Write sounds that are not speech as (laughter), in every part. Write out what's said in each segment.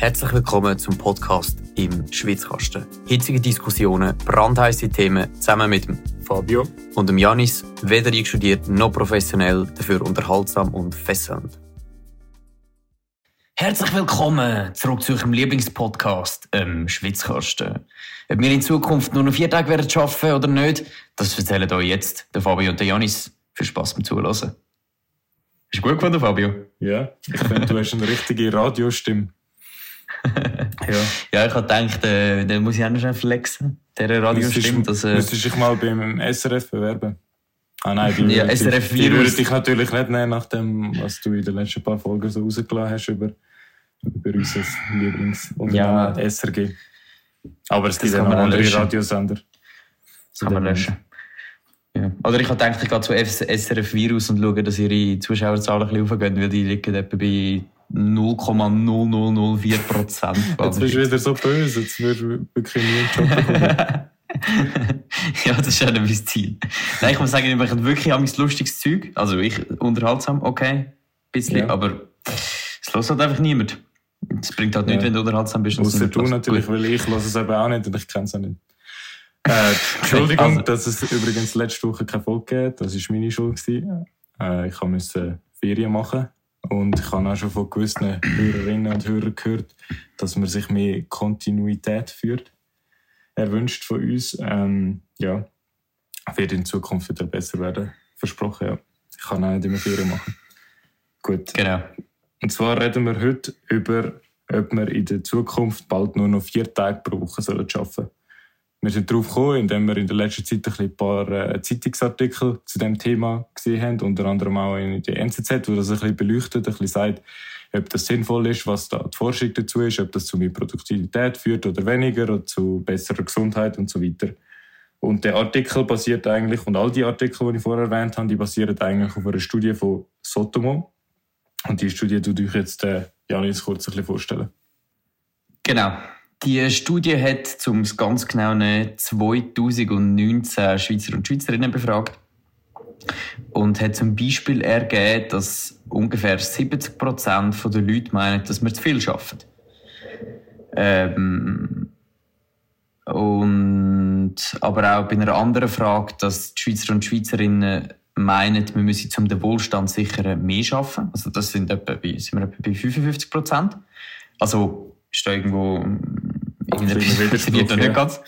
Herzlich willkommen zum Podcast im Schwitzkasten. Hitzige Diskussionen, brandheiße Themen zusammen mit dem Fabio und dem Janis, weder einstudiert noch professionell, dafür unterhaltsam und fesselnd. Herzlich willkommen zurück zu eurem Lieblingspodcast, im Schwitzkasten. Ob wir in Zukunft nur noch vier Tage werden arbeiten oder nicht, das erzählen euch jetzt der Fabio und der Janis. Viel Spaß beim Zuhören. Ist gut gefunden, Fabio? Ja, ich finde, du hast eine richtige Radiostimme. Ja. (laughs) ja, ich habe gedacht, äh, den muss ich auch noch schnell flexen, dieser Radiostimme. Dass, äh, müsstest du dich mal beim SRF bewerben? Ah nein, die, ja, SRF die, die würde dich natürlich nicht nehmen, nach dem, was du in den letzten paar Folgen so rausgelassen hast über, über unser Lieblingsunternehmen ja. SRG. Aber es gibt ja noch andere löschen. Radiosender. Das kann man löschen. Ja. Oder ich habe gedacht, ich gehe zu SRF Virus und schaue, dass ihre Zuschauerzahlen ein bisschen aufgehen, weil die liegen etwa bei 0,0004 Prozent. Jetzt bist du wieder so böse, jetzt wirst du wirklich nie einen Job bekommen. (laughs) ja, das ist ja nicht mein Ziel. Nein, ich muss sagen, ich mache wirklich ein lustiges Zeug. Also ich unterhaltsam, okay, ein bisschen, ja. aber es hört halt einfach niemand. Es bringt halt ja. nichts, wenn du unterhaltsam bist. Außer du natürlich, Gut. weil ich höre es eben auch nicht und ich kenne es auch nicht. Äh, Entschuldigung, also, dass es übrigens letzte Woche keine Folge gegeben Das war meine Schuld. Äh, ich musste Ferien machen. Und ich habe auch schon von gewissen Hörerinnen und Hörern gehört, dass man sich mehr Kontinuität führt. Erwünscht von uns. Ähm, ja, wird in Zukunft wieder besser werden. Versprochen, ja. Ich kann auch nicht immer Ferien machen. Gut. Genau. Und zwar reden wir heute über, ob wir in der Zukunft bald nur noch vier Tage pro Woche arbeiten sollen. Wir sind darauf gekommen, indem wir in der letzten Zeit ein, paar äh, Zeitungsartikel zu dem Thema gesehen haben, unter anderem auch in der NZZ, wo das ein bisschen beleuchtet, ein bisschen sagt, ob das sinnvoll ist, was da die Forschung dazu ist, ob das zu mehr Produktivität führt oder weniger oder zu besserer Gesundheit und so weiter. Und der Artikel basiert eigentlich, und all die Artikel, die ich vorher erwähnt habe, die basieren eigentlich auf einer Studie von Sotomo. Und die Studie tue ich jetzt äh, Janis kurz ein bisschen vorstellen. Genau. Die Studie hat, um es ganz genau zu nehmen, 2019 Schweizer und Schweizerinnen befragt und hat zum Beispiel ergeben, dass ungefähr 70 Prozent der Leute meinen, dass wir zu viel arbeiten. Ähm, und, aber auch bei einer anderen Frage, dass die Schweizer und Schweizerinnen meinen, wir müssen zum den Wohlstand sichern mehr arbeiten. Also das sind etwa bei, sind wir etwa bei 55 Prozent. Also ist da irgendwo Irgendetwas funktioniert noch nicht ganz.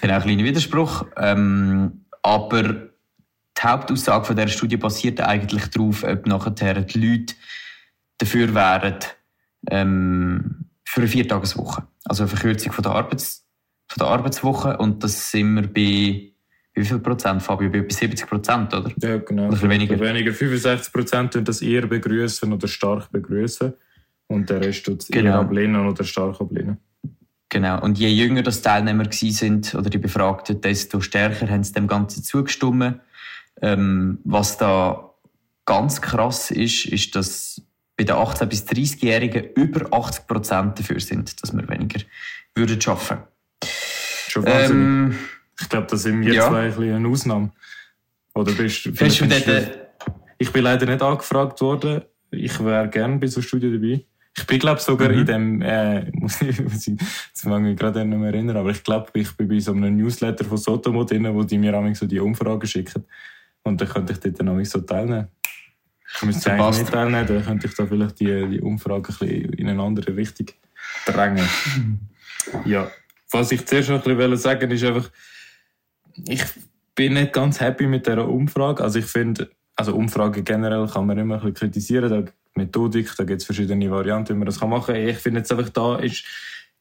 Genau, ein kleiner Widerspruch. Ähm, aber die Hauptaussage von dieser Studie basiert eigentlich darauf, ob nachher die Leute dafür wären, ähm, für eine Viertageswoche. Also eine Verkürzung von der, Arbeits von der Arbeitswoche. Und das sind wir bei wie viel Prozent, Fabio? Bei 70 Prozent, oder? Ja, genau. Oder weniger? weniger 65 Prozent tun das eher begrüßen oder stark begrüßen. Und der Rest tut es genau. ablehnen oder stark ablehnen. Genau. Und je jünger das Teilnehmer sind oder die Befragten, desto stärker haben sie dem Ganzen zugestimmt. Ähm, was da ganz krass ist, ist, dass bei den 18- bis 30-Jährigen über 80 Prozent dafür sind, dass wir weniger würden arbeiten. Schon Wahnsinn. Ähm, ich glaube, da sind wir ja. zwei ein bisschen eine Ausnahme. Oder bist, du dort, äh, ich bin leider nicht angefragt worden. Ich wäre gerne bei so Studien dabei. Ich bin, glaube sogar mhm. in dem, äh, (laughs) muss ich, muss ich, jetzt mag ich mich gerade nicht mehr erinnern, aber ich glaube, ich bin bei so einem Newsletter von Sotomo drin, wo die mir auch so die Umfragen schicken. Und dann könnte ich dort dann so teilnehmen. Ich müsste eigentlich nicht teilnehmen, dann könnte ich da vielleicht die, die Umfrage ein bisschen in eine andere Richtung drängen. (laughs) ja. Was ich zuerst noch ein bisschen sagen ist einfach, ich bin nicht ganz happy mit dieser Umfrage. Also ich finde, also Umfragen generell kann man immer ein bisschen kritisieren. Da Methodik, da gibt es verschiedene Varianten, wie man das machen kann. Ich finde jetzt einfach, da ist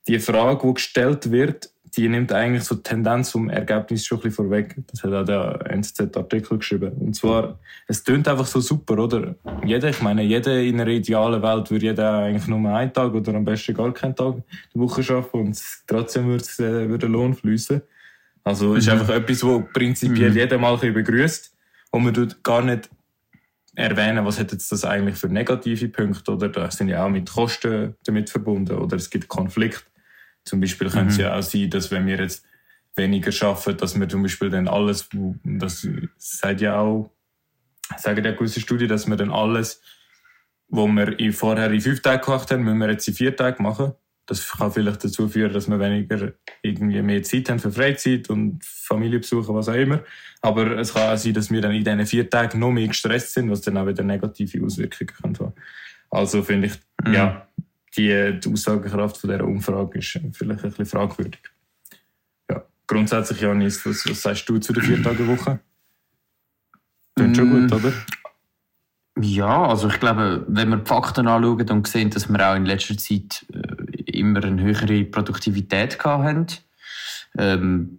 die Frage, die gestellt wird, die nimmt eigentlich so die Tendenz vom Ergebnis schon ein bisschen vorweg. Das hat auch der NZZ-Artikel geschrieben. Und zwar, es tönt einfach so super, oder? Jeder, ich meine, jeder in einer idealen Welt würde jeder eigentlich nur einen Tag oder am besten gar keinen Tag die Woche arbeiten und trotzdem würde, es, äh, würde Lohn fließen. Also, es ist mhm. einfach etwas, wo prinzipiell mhm. jeder mal begrüßt und man tut gar nicht erwähnen, was hat jetzt das eigentlich für negative Punkte, oder da sind ja auch mit Kosten damit verbunden, oder es gibt Konflikt. Zum Beispiel mhm. könnte es ja auch sein, dass wenn wir jetzt weniger schaffen, dass wir zum Beispiel dann alles, das sagt ja auch, sagen ja gewisse Studien, dass wir dann alles, wo wir vorher in fünf Tagen gemacht haben, müssen wir jetzt in vier Tagen machen. Das kann vielleicht dazu führen, dass wir weniger irgendwie mehr Zeit haben für Freizeit und Familienbesuche, was auch immer. Aber es kann auch sein, dass wir dann in diesen vier Tagen noch mehr gestresst sind, was dann auch wieder negative Auswirkungen kann haben. Also finde ich, mhm. ja, die, die Aussagekraft von dieser Umfrage ist vielleicht ein bisschen fragwürdig. Ja, grundsätzlich, Janis, was, was sagst du zu der Vier-Tage-Woche? Klingt schon gut, oder? Ja, also ich glaube, wenn wir die Fakten anschauen und sehen, dass wir auch in letzter Zeit äh, immer eine höhere Produktivität hatten, ähm,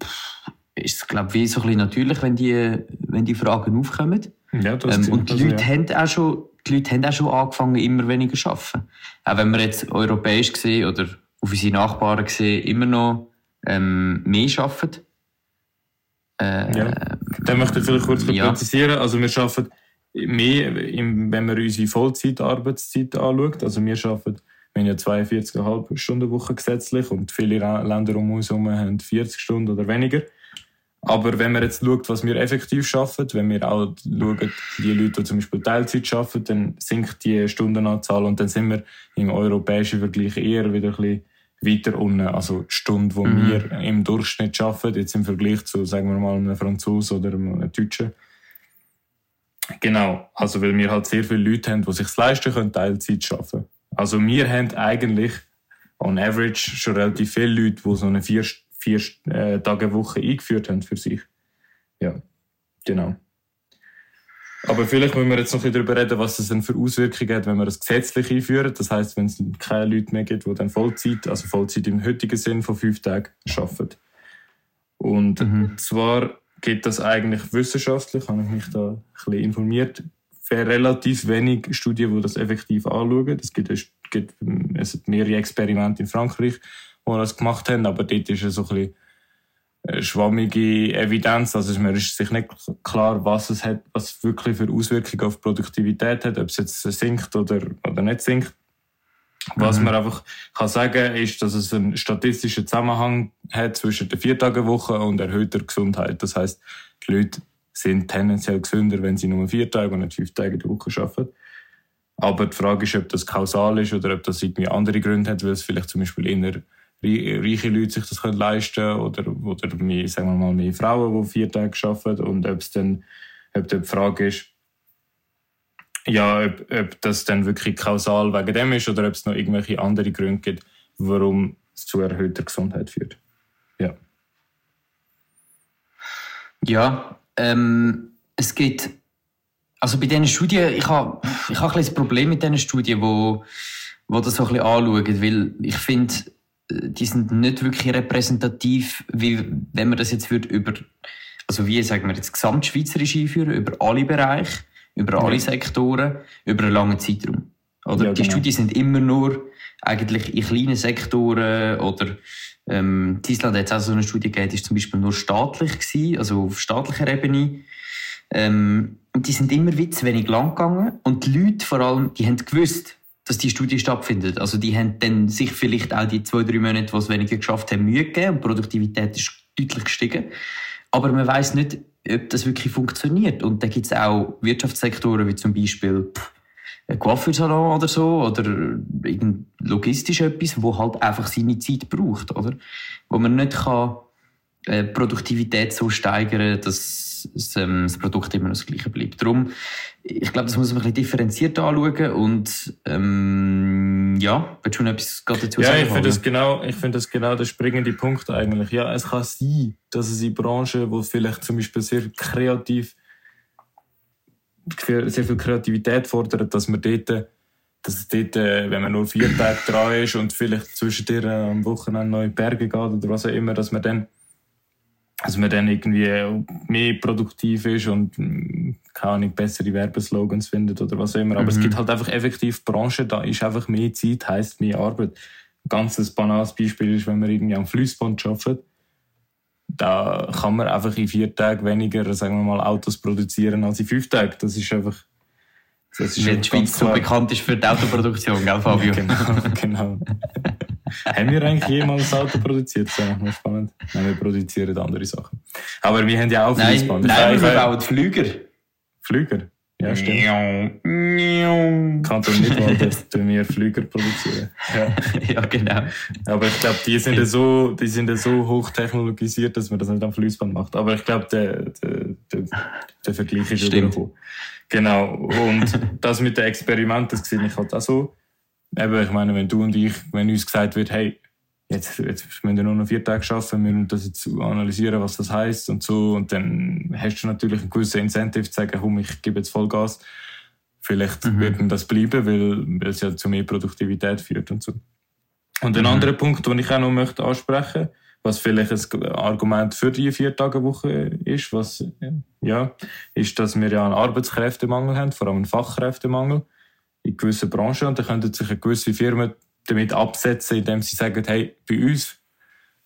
ist es, glaube ich, so ein bisschen natürlich, wenn die, wenn die Fragen aufkommen. Ja, das ähm, und die Leute, ja. haben auch schon, die Leute haben auch schon angefangen, immer weniger zu arbeiten. Auch wenn wir jetzt europäisch gesehen oder auf unsere Nachbarn gesehen immer noch ähm, mehr arbeiten. Äh, ja. Dann möchte ich vielleicht kurz ja. präzisieren. Also wir arbeiten mehr, wenn man unsere Vollzeitarbeitszeit anschaut. Also wir arbeiten, wir haben ja 42,5 Stunden Woche gesetzlich und viele Länder um uns herum haben 40 Stunden oder weniger. Aber wenn man jetzt schaut, was wir effektiv schaffen, wenn wir auch schauen, die Leute, die zum Beispiel Teilzeit schaffen, dann sinkt die Stundenanzahl und dann sind wir im europäischen Vergleich eher wieder ein bisschen weiter unten. Also die Stunde, die mhm. wir im Durchschnitt schaffen, jetzt im Vergleich zu, sagen wir mal, einem Franzosen oder einem Deutschen, Genau, also weil wir halt sehr viele Leute haben, die sich leisten können, Teilzeit zu arbeiten. Also wir haben eigentlich on average schon relativ viele Leute, die so eine vier, vier äh, Tage Woche eingeführt haben für sich. Ja, genau. Aber vielleicht müssen wir jetzt noch ein bisschen darüber reden, was das denn für Auswirkungen hat, wenn wir das gesetzlich einführen. Das heißt, wenn es keine Leute mehr gibt, die dann Vollzeit, also Vollzeit im heutigen Sinn von fünf Tagen arbeiten. Und mhm. zwar geht das eigentlich wissenschaftlich, habe ich mich da ein bisschen informiert. Relativ wenig Studien, die das effektiv anschauen. Es gibt, es gibt es mehrere Experimente in Frankreich, die das gemacht haben, aber dort ist es so ein bisschen schwammige Evidenz. Also man ist sich nicht klar, was es hat, was wirklich für Auswirkungen auf Produktivität hat, ob es jetzt sinkt oder, oder nicht sinkt. Was mhm. man einfach kann sagen ist, dass es einen statistischen Zusammenhang hat zwischen der Viertagewoche und erhöhter Gesundheit. Das heißt, die Leute sind tendenziell gesünder, wenn sie nur vier Tage und nicht fünf Tage in der Woche arbeiten. Aber die Frage ist, ob das kausal ist oder ob das irgendwie andere Gründe hat, weil es vielleicht zum Beispiel eher reiche Leute sich das können leisten oder, oder mehr, sagen wir mal, mehr Frauen, die vier Tage arbeiten und ob es dann, ob die Frage ist, ja, ob, ob das dann wirklich kausal wegen dem ist oder ob es noch irgendwelche andere Gründe gibt, warum es zu erhöhter Gesundheit führt. Ja. Ja, ähm, es geht, also bei diesen Studien, ich habe ich hab ein bisschen Problem mit diesen Studien, wo, wo das so ein bisschen anschauen, weil ich finde, die sind nicht wirklich repräsentativ, wie wenn man das jetzt würde über, also wie sagen wir jetzt gesamtschweizerisch einführen, über alle Bereiche über alle Sektoren, über einen langen Zeitraum. Oder? Ja, die genau. Studien sind immer nur eigentlich in kleinen Sektoren oder ähm, in Island hat es auch so eine Studie gegeben, die ist zum Beispiel nur staatlich gewesen, also auf staatlicher Ebene. Ähm, und die sind immer wie zu wenig lang gegangen und die Leute vor allem, die haben gewusst, dass die Studie stattfindet. Also die haben dann sich vielleicht auch die zwei, drei Monate, wo sie weniger geschafft haben, Mühe gegeben und die Produktivität ist deutlich gestiegen. Aber man weiß nicht, ob das wirklich funktioniert. Und da gibt es auch Wirtschaftssektoren wie zum Beispiel ein Coiffeursalon oder so oder irgend logistisch etwas, wo halt einfach seine Zeit braucht, oder? Wo man nicht kann äh, Produktivität so steigern, dass das, ähm, das Produkt immer das gleiche bleibt. Darum, ich glaube, das muss man ein bisschen differenziert anschauen und ähm, ja, willst du noch etwas dazu ja, sagen? Ja, ich finde das genau, ich finde das genau der springende Punkt eigentlich. Ja, es kann sein, dass es in Branchen, wo vielleicht zum Beispiel sehr kreativ, sehr viel Kreativität fordert, dass man dort dass dort, äh, wenn man nur vier Tage dran ist und vielleicht zwischendurch am Wochenende noch in die Berge geht oder was auch immer, dass man dann dass man dann irgendwie mehr produktiv ist und mm, keine Ahnung, bessere Werbeslogans findet oder was auch immer. Aber mhm. es gibt halt einfach effektiv Branchen, da ist einfach mehr Zeit, heisst mehr Arbeit. Ein ganz banales Beispiel ist, wenn man irgendwie am Fließband arbeitet, da kann man einfach in vier Tagen weniger, sagen wir mal, Autos produzieren als in fünf Tagen. Das ist einfach das ist Weil die Schweiz so bekannt ist für die Autoproduktion, gell, Fabio? (laughs) genau, genau. (laughs) haben wir eigentlich jemals ein Auto produziert? Das ist mal spannend. Nein, wir produzieren andere Sachen. Aber wir haben ja auch Fließband. Nein, nein wir bauen Flüger. Flüger? Ja, stimmt. Kanton Nidwald tun wir Flüger produzieren. Ja. (laughs) ja, genau. Aber ich glaube, die sind ja so, die sind ja so hochtechnologisiert, dass man das nicht am Fließband macht. Aber ich glaube, der, der, der, der Vergleich ist übergekommen. Genau. Und (laughs) das mit den Experimenten, das sehe ich halt auch so. Eben, ich meine, wenn du und ich, wenn uns gesagt wird, hey, jetzt, jetzt müssen wir nur noch vier Tage arbeiten, wir müssen das jetzt analysieren, was das heißt und so. Und dann hast du natürlich ein gewisses Incentive zu sagen, komm, ich gebe jetzt Vollgas. Vielleicht mhm. wird das bleiben, weil, weil es ja zu mehr Produktivität führt und so. Und ein mhm. anderer Punkt, den ich auch noch möchte ansprechen, was vielleicht ein Argument für die Vier-Tage-Woche ist, was, ja, ist, dass wir ja einen Arbeitskräftemangel haben, vor allem einen Fachkräftemangel in gewissen Branchen. Und da könnten sich eine gewisse Firmen damit absetzen, indem sie sagen, hey, bei uns,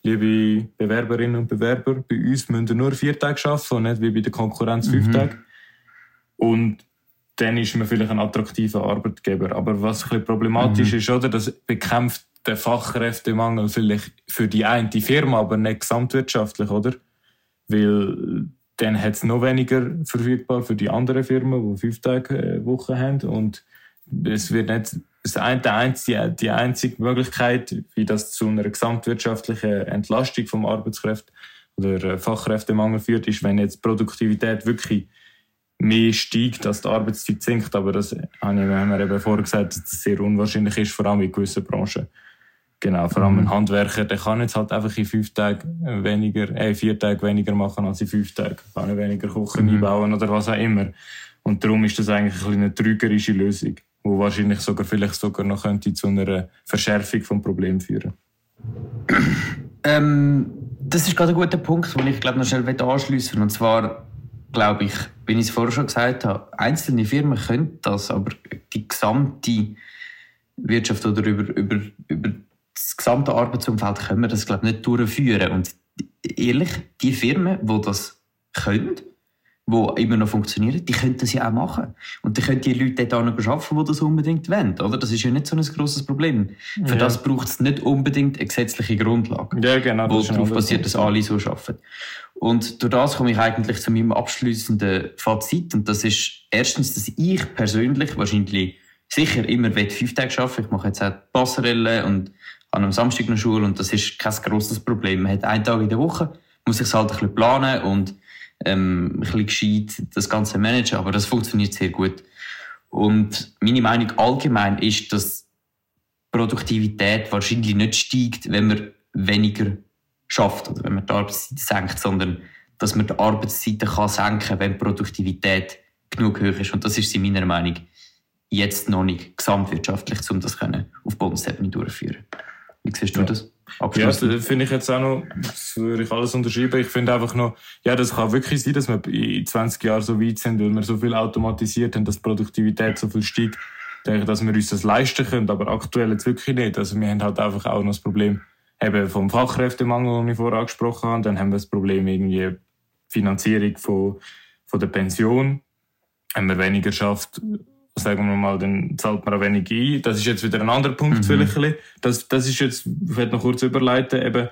liebe Bewerberinnen und Bewerber, bei uns müssen wir nur vier Tage arbeiten und nicht wie bei der Konkurrenz fünf mhm. Tage. Und dann ist man vielleicht ein attraktiver Arbeitgeber. Aber was ein bisschen problematisch mhm. ist, oder, das bekämpft den Fachkräftemangel vielleicht für die eine Firma, aber nicht gesamtwirtschaftlich, oder? Weil dann hat es noch weniger verfügbar für die anderen Firmen, die fünf Tage äh, Woche haben und es wird nicht die, einzige, die einzige Möglichkeit, wie das zu einer gesamtwirtschaftlichen Entlastung vom Arbeitskräfte oder Fachkräftemangel führt, ist, wenn jetzt Produktivität wirklich mehr steigt, als die Arbeitszeit sinkt. Aber das haben wir eben vorher gesagt, dass das sehr unwahrscheinlich ist, vor allem in gewissen Branchen. Genau, vor allem ein mhm. Handwerker, der kann jetzt halt einfach in fünf Tagen weniger, äh, vier Tage weniger machen als in fünf Tagen. Kann weniger kochen, mhm. einbauen oder was auch immer. Und darum ist das eigentlich ein eine trügerische Lösung wo wahrscheinlich sogar vielleicht sogar noch könnte zu einer Verschärfung vom Problem führen. Ähm, das ist gerade ein guter Punkt, den ich glaube noch schnell anschließen will. Und zwar glaube ich, wie ich es vorher schon gesagt habe, einzelne Firmen können das, aber die gesamte Wirtschaft oder über, über, über das gesamte Arbeitsumfeld können wir das glaube ich nicht durchführen. Und ehrlich, die Firmen, die das können, die immer noch funktionieren, die können das ja auch machen. Und die können die Leute dort auch noch arbeiten, die das unbedingt wollen. Oder? Das ist ja nicht so ein grosses Problem. Für ja. das braucht es nicht unbedingt eine gesetzliche Grundlage, ja, genau, wo darauf basiert, dass alle so arbeiten. Und durch das komme ich eigentlich zu meinem abschließenden Fazit. Und das ist erstens, dass ich persönlich wahrscheinlich sicher immer fünf Tage arbeiten Ich mache jetzt auch Passerelle und an einem Samstag noch Schule und das ist kein grosses Problem. Man hat einen Tag in der Woche, muss sich halt ein bisschen planen und ähm, ein bisschen gescheit das Ganze managen, aber das funktioniert sehr gut. Und meine Meinung allgemein ist, dass Produktivität wahrscheinlich nicht steigt, wenn man weniger schafft oder wenn man die Arbeitszeit senkt, sondern dass man die Arbeitszeiten kann senken, wenn die Produktivität genug hoch ist. Und das ist in meiner Meinung jetzt noch nicht gesamtwirtschaftlich, um das auf Bundesebene durchzuführen. Wie siehst du ja. das? Ja, das finde ich jetzt auch noch, das würde ich alles unterschreiben. Ich finde einfach noch, ja, das kann wirklich sein, dass wir in 20 Jahren so weit sind, weil wir so viel automatisiert haben, dass die Produktivität so viel steigt, denke, dass wir uns das leisten können, aber aktuell jetzt wirklich nicht. Also wir haben halt einfach auch noch das Problem eben vom Fachkräftemangel, den ich vorher angesprochen habe. Dann haben wir das Problem irgendwie Finanzierung von, von der Pension. Wenn man weniger schafft, sagen wir mal, dann zahlt man auch wenig ein. Das ist jetzt wieder ein anderer Punkt mhm. vielleicht. Das, das ist jetzt, ich werde noch kurz überleiten, eben,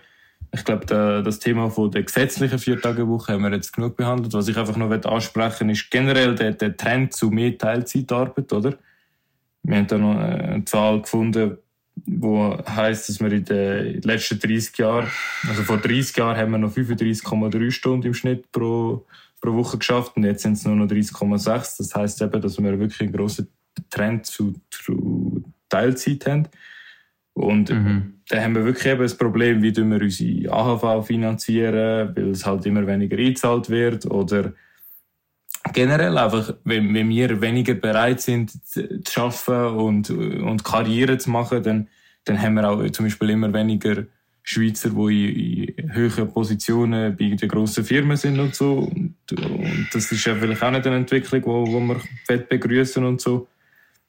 ich glaube, das Thema von der gesetzlichen Viertagewoche haben wir jetzt genug behandelt. Was ich einfach noch ansprechen ist generell der, der Trend zu mehr Teilzeitarbeit, oder? Wir haben da noch eine Zahl gefunden, wo heißt, dass wir in den letzten 30 Jahren, also vor 30 Jahren haben wir noch 35,3 Stunden im Schnitt pro pro Woche geschafft und jetzt sind es nur noch 30,6. Das heißt eben, dass wir wirklich einen grossen Trend zu, zu Teilzeit haben. Und mhm. da haben wir wirklich eben das Problem, wie wir unsere AHV finanzieren, weil es halt immer weniger eingezahlt wird oder generell einfach, wenn, wenn wir weniger bereit sind zu arbeiten und, und Karriere zu machen, dann, dann haben wir auch zum Beispiel immer weniger Schweizer, die in, in höheren Positionen bei den grossen Firmen sind und so. Und, das ist ja vielleicht auch nicht eine Entwicklung, wo, wo wir fett begrüßen und so.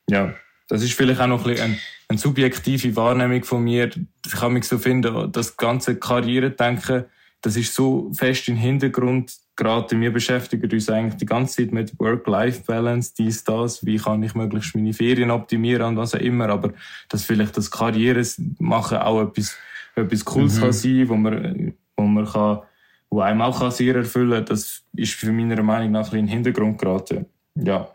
Ja, das ist vielleicht auch noch ein bisschen eine, eine subjektive Wahrnehmung von mir. Ich kann mich so finden, das ganze Karrieredenken, das ist so fest im Hintergrund geraten. Wir beschäftigen uns eigentlich die ganze Zeit mit Work-Life-Balance, dies, das, wie kann ich möglichst meine Ferien optimieren und was auch immer. Aber dass vielleicht das Karriere machen auch etwas etwas Cooles mhm. kann sein, wo man, wo man kann, wo einem auch sehr erfüllen kann, das ist für meiner Meinung nach ein in den Hintergrund geraten. Ja.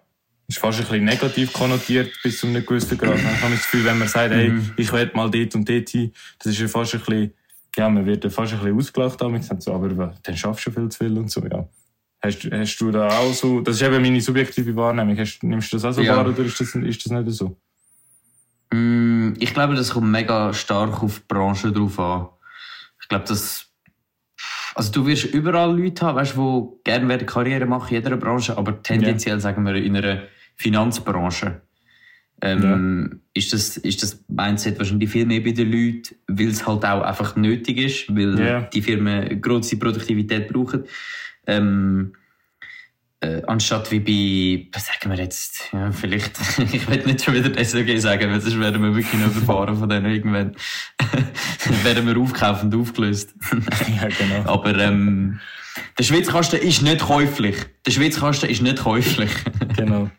ist fast ein bisschen negativ konnotiert bis zu einem gewissen Grad. Dann habe ich das Gefühl, wenn man sagt, hey, mhm. ich will mal dort und dort hin, das ist ja fast ein bisschen, ja, man wird ja fast ein bisschen ausgelacht damit, so, aber dann schaffst du viel zu viel und so, ja. Hast, hast du da auch so, das ist eben meine subjektive Wahrnehmung, hast, nimmst du das auch so ja. wahr oder ist das, ist das nicht so? Mm, ich glaube, das kommt mega stark auf die Branche drauf an. Ich glaube, das also du wirst überall Leute haben, weißt, die gerne Karriere machen in jeder Branche, aber tendenziell, ja. sagen wir, in einer Finanzbranche ähm, ja. ist, das, ist das Mindset wahrscheinlich viel mehr bei den Leuten, weil es halt auch einfach nötig ist, weil ja. die Firmen grosse Produktivität brauchen. Ähm, äh, anstatt wie bei, was sagen wir jetzt, ja, vielleicht, (laughs) ich will nicht schon wieder SOG sagen, weil sonst werden wir wirklich noch überfahren von denen irgendwann. (laughs) Dann (laughs) werden wir aufgekauft und aufgelöst. (laughs) ja, genau. Aber ähm, der Schwitzkasten ist nicht käuflich. Der Schwitzkasten ist nicht käuflich. (laughs) genau.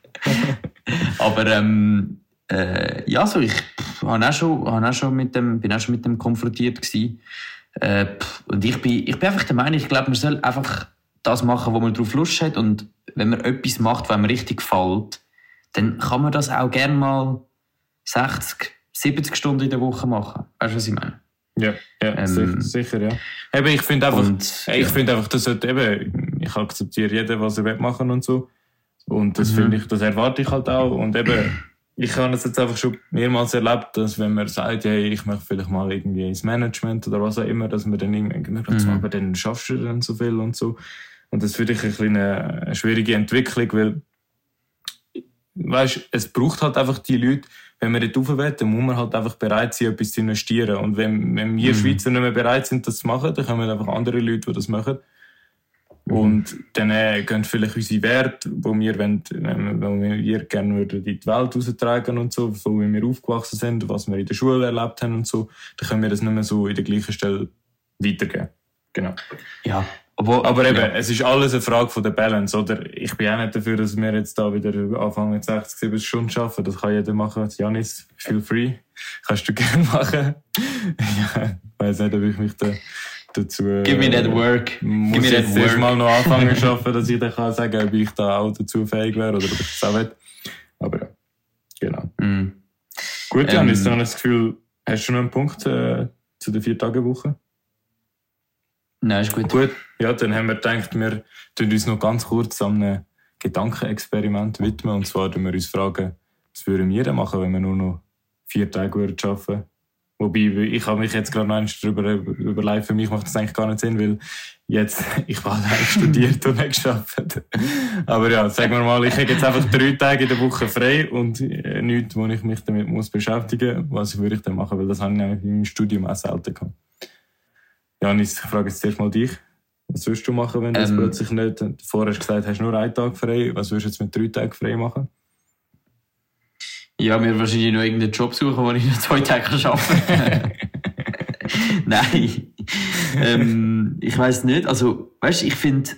Aber ähm, äh, ja, so ich habe auch schon, auch schon mit dem, bin auch schon mit dem konfrontiert gewesen. Äh, und ich bin, ich bin einfach der Meinung, ich glaube, man soll einfach das machen, wo man drauf Lust hat. Und wenn man etwas macht, was einem richtig gefällt, dann kann man das auch gerne mal 60, 70 Stunden in der Woche machen. Weißt du, was ich meine? Ja, ja ähm, sicher, ja. Eben, ich finde einfach, und, ich ja. finde einfach, das sollte eben, ich akzeptiere jeden, was er machen und so. Und das mhm. finde ich, das erwarte ich halt auch. Und eben, ich habe es jetzt einfach schon mehrmals erlebt, dass wenn man sagt, hey, ich möchte vielleicht mal irgendwie ins Management oder was auch immer, dass man dann irgendwie mhm. aber dann schaffst du dann so viel und so. Und das finde ich ein bisschen eine schwierige Entwicklung, weil, weißt, es braucht halt einfach die Leute, wenn man dort rauf will, dann muss man halt einfach bereit sein, etwas zu investieren. Und wenn, wenn wir mhm. Schweizer nicht mehr bereit sind, das zu machen, dann kommen einfach andere Leute, die das machen. Mhm. Und dann äh, gehen vielleicht unsere Werte, wo wir, wollen, wo wir gerne würden, in die Welt raustragen und so, so wie wir aufgewachsen sind, was wir in der Schule erlebt haben und so, dann können wir das nicht mehr so in der gleichen Stelle weitergeben. Genau. Ja, obwohl, aber eben, ja. es ist alles eine Frage von der Balance, oder? Ich bin auch nicht dafür, dass wir jetzt da wieder anfangen, 60, 70 Stunden zu arbeiten. Das kann jeder machen. Janis, feel free. Kannst du (laughs) gerne machen. ja, ich weiss nicht, ob ich mich da dazu... Give me that work. Muss Give me jetzt erst mal noch anfangen (laughs) zu arbeiten, dass ich dann kann sagen, ob ich da auch dazu fähig wäre oder ob ich das auch will. Aber ja, genau. Mm. Gut, Janis, ähm, dann das Gefühl, hast du noch einen Punkt äh, zu der Vier-Tage-Woche? Nein, ist gut. Gut, ja, dann haben wir gedacht, wir tun uns noch ganz kurz an einem Gedankenexperiment widmen. Und zwar tun wir uns fragen, was würden wir denn machen, wenn wir nur noch vier Tage arbeiten würden Wobei, ich habe mich jetzt gerade noch darüber überlegt, für mich macht das eigentlich gar nicht Sinn, weil jetzt, (laughs) ich habe eigentlich studiert und nicht geschafft. Aber ja, sagen wir mal, ich habe jetzt einfach drei Tage in der Woche frei und äh, nichts, wo ich mich damit muss beschäftigen muss. Was würde ich dann machen? Weil das habe ich eigentlich im Studium auch selten gehabt. Janis, ich frage jetzt zuerst mal dich. Was würdest du machen, wenn du ähm, plötzlich nicht, vorher hast du gesagt, hast nur einen Tag frei, was würdest du jetzt mit drei Tagen frei machen? Ja, mir wahrscheinlich noch irgendeinen Job suchen, wo ich noch zwei Tage arbeiten kann. (laughs) Nein. ähm, ich weiß nicht. Also, weißt du, ich finde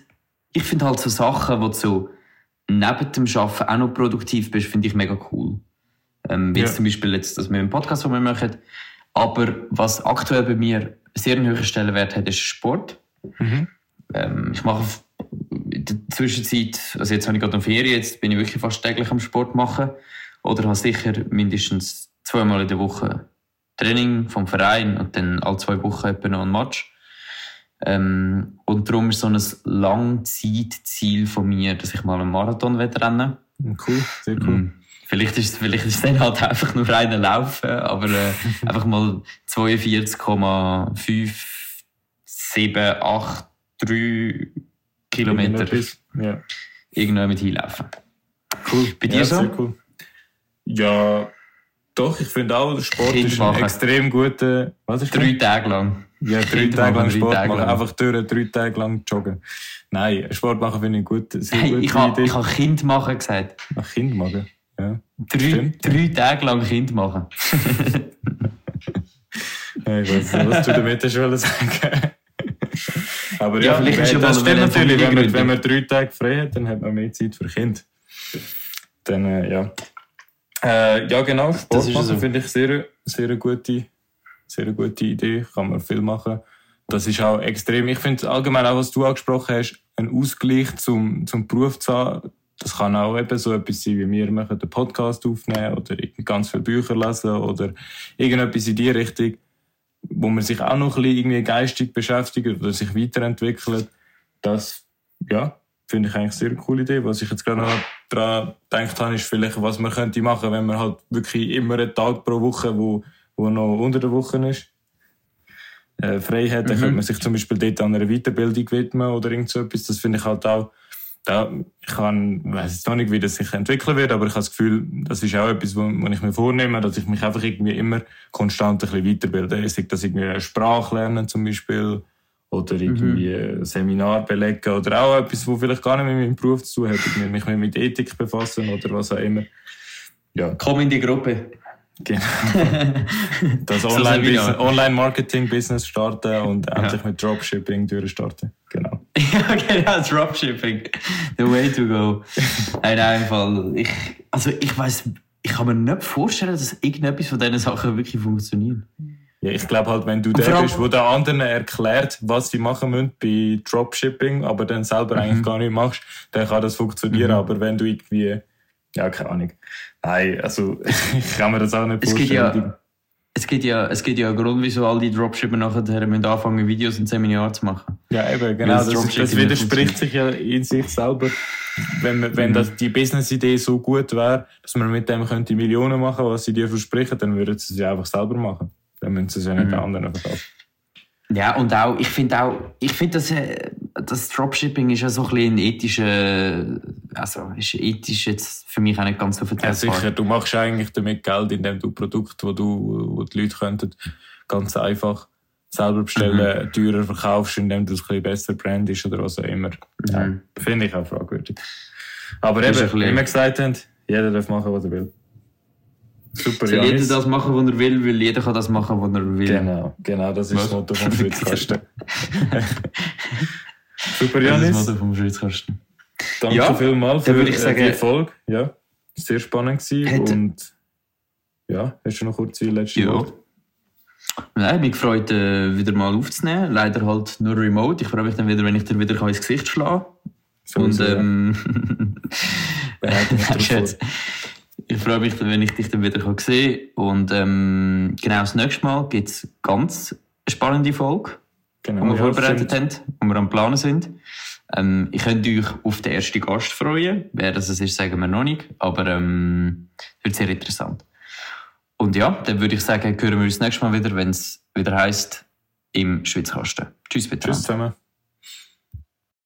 ich find halt so Sachen, wo du so neben dem Arbeiten auch noch produktiv bist, finde ich mega cool. Ähm, wie ja. zum Beispiel jetzt das mit dem Podcast, den wir machen. Aber was aktuell bei mir sehr einen hohen Stellenwert hat, ist Sport. Mhm. Ähm, ich mache in der Zwischenzeit, also jetzt habe ich gerade eine Ferien, jetzt bin ich wirklich fast täglich am Sport machen. Oder habe sicher mindestens zweimal in der Woche Training vom Verein und dann alle zwei Wochen etwa noch ein Match. Ähm, und darum ist so ein Langzeitziel von mir, dass ich mal einen Marathon rennen Cool, sehr cool. Ähm, Vielleicht ist, vielleicht ist es dann halt einfach nur reiner Laufen, aber äh, (laughs) einfach mal 42,5, 7, 8, 3 Kilometer ja. irgendwann mit hinlaufen. Cool. Bei dir ja, so? Cool. Ja, doch, ich finde auch, Sport kind ist ein extrem guter. Was ist Drei Tage lang. Ja, drei kind Tage lang Sport Tage machen. Lang. Einfach durch, drei Tage lang joggen. Nein, Sport machen finde ich gut. Sehr hey, ich habe ha Kind machen gesagt. Ach, Kind machen? Ja. Drei, drei Tage lang Kind machen. (laughs) ja, ich weiß nicht, was du damit schon sagen Aber ja, ja vielleicht ist das stimmt natürlich, wenn man, wenn man drei Tage frei hat, dann hat man mehr Zeit für Kind. Dann, äh, ja. Äh, ja, genau, Sport machen so. finde ich sehr, sehr gute, sehr gute Idee. Kann man viel machen. Das ist auch extrem. Ich finde allgemein auch, was du angesprochen hast, ein Ausgleich zum, zum Beruf zu haben, das kann auch eben so etwas sein, wie wir machen, den Podcast aufnehmen oder ganz viele Bücher lesen oder irgendetwas in die Richtung, wo man sich auch noch ein bisschen irgendwie geistig beschäftigt oder sich weiterentwickelt. Das, ja, finde ich eigentlich eine sehr coole Idee. Was ich jetzt gerade noch daran gedacht habe, ist vielleicht, was man könnte machen, wenn man halt wirklich immer einen Tag pro Woche, wo, wo noch unter der Woche ist, äh, frei hat, dann mhm. könnte man sich zum Beispiel dort an einer Weiterbildung widmen oder irgend so etwas. Das finde ich halt auch, da, ich kann, weiß jetzt noch nicht, wie das sich entwickeln wird, aber ich habe das Gefühl, das ist auch etwas, wo ich mir vornehme, dass ich mich einfach irgendwie immer konstant ein bisschen weiterbilde. Sei das irgendwie eine Sprache lernen zum Beispiel, oder mhm. irgendwie mhm. Seminar belegen oder auch etwas, wo vielleicht gar nicht mit meinem Beruf zu tun hat, mich mit Ethik befassen oder was auch immer. Ja. Komm in die Gruppe. Genau. (laughs) Das Online-Marketing-Business starten und ja. endlich mit Dropshipping durchstarten. Genau. (laughs) ja, genau, Dropshipping. The way to go. (laughs) Nein, einfach. Ich, also ich weiß, ich kann mir nicht vorstellen, dass irgendetwas von diesen Sachen wirklich funktioniert. Ja, ich glaube halt, wenn du der bist, der den anderen erklärt, was sie machen müssen bei Dropshipping, aber dann selber mhm. eigentlich gar nicht machst, dann kann das funktionieren. Mhm. Aber wenn du irgendwie, ja, keine Ahnung. Nein, also, (laughs) ich kann mir das auch nicht es vorstellen. Es gibt ja, es gibt ja einen Grund, wieso all die Dropshipper nachher müssen anfangen, Videos und Seminare zu machen. Ja, eben, genau. Das, das, das widerspricht sich ja in sich selber. Wenn, wenn mhm. das, die Business-Idee so gut wäre, dass man mit dem könnte Millionen machen, was sie dir versprechen, dann würden sie es ja einfach selber machen. Dann müssen sie es ja nicht mhm. den anderen verkaufen. Ja, und auch, ich finde auch, ich finde, dass, äh, das Dropshipping ist ja so ein bisschen ein ethischer, also, ist ethisch jetzt für mich auch nicht ganz so vertretbar. Ja, sicher. Du machst eigentlich damit Geld, indem du Produkte, wo du, wo die Leute könnten, ganz einfach selber bestellen, mhm. teurer verkaufst, indem du es ein bisschen besser brandest oder was auch immer. Mhm. Ja, finde ich auch fragwürdig. Aber eben, wie wir gesagt haben, jeder darf machen, was er will. Super, Soll jeder das machen, was er will, weil jeder kann das machen, was er will. Genau, genau, das ist Was? das Motto vom Schwitzkasten. (laughs) Super, Janis. Das ist das Motto vom Schwitzkasten. Danke ja, vielmals für ich sagen, die Folge. Ja, sehr spannend gewesen. Und ja, hast du noch kurz die letzte ja. Wort? Nein, mich gefreut, äh, wieder mal aufzunehmen. Leider halt nur remote. Ich freue mich dann wieder, wenn ich dir wieder ins Gesicht schlage. So und ähm, (laughs) ja. Ich freue mich, wenn ich dich dann wieder sehen kann. Und ähm, genau das nächste Mal gibt es ganz spannende Folge, genau, die wir ja, vorbereitet haben, wo wir am Planen sind. Ähm, ich könnte euch auf den ersten Gast freuen. Wer das ist, sagen wir noch nicht. Aber ähm, wird sehr interessant. Und ja, dann würde ich sagen, hören wir uns das nächste Mal wieder, wenn es wieder heisst, im Schwitzkasten. Tschüss, bitte. Tschüss zusammen.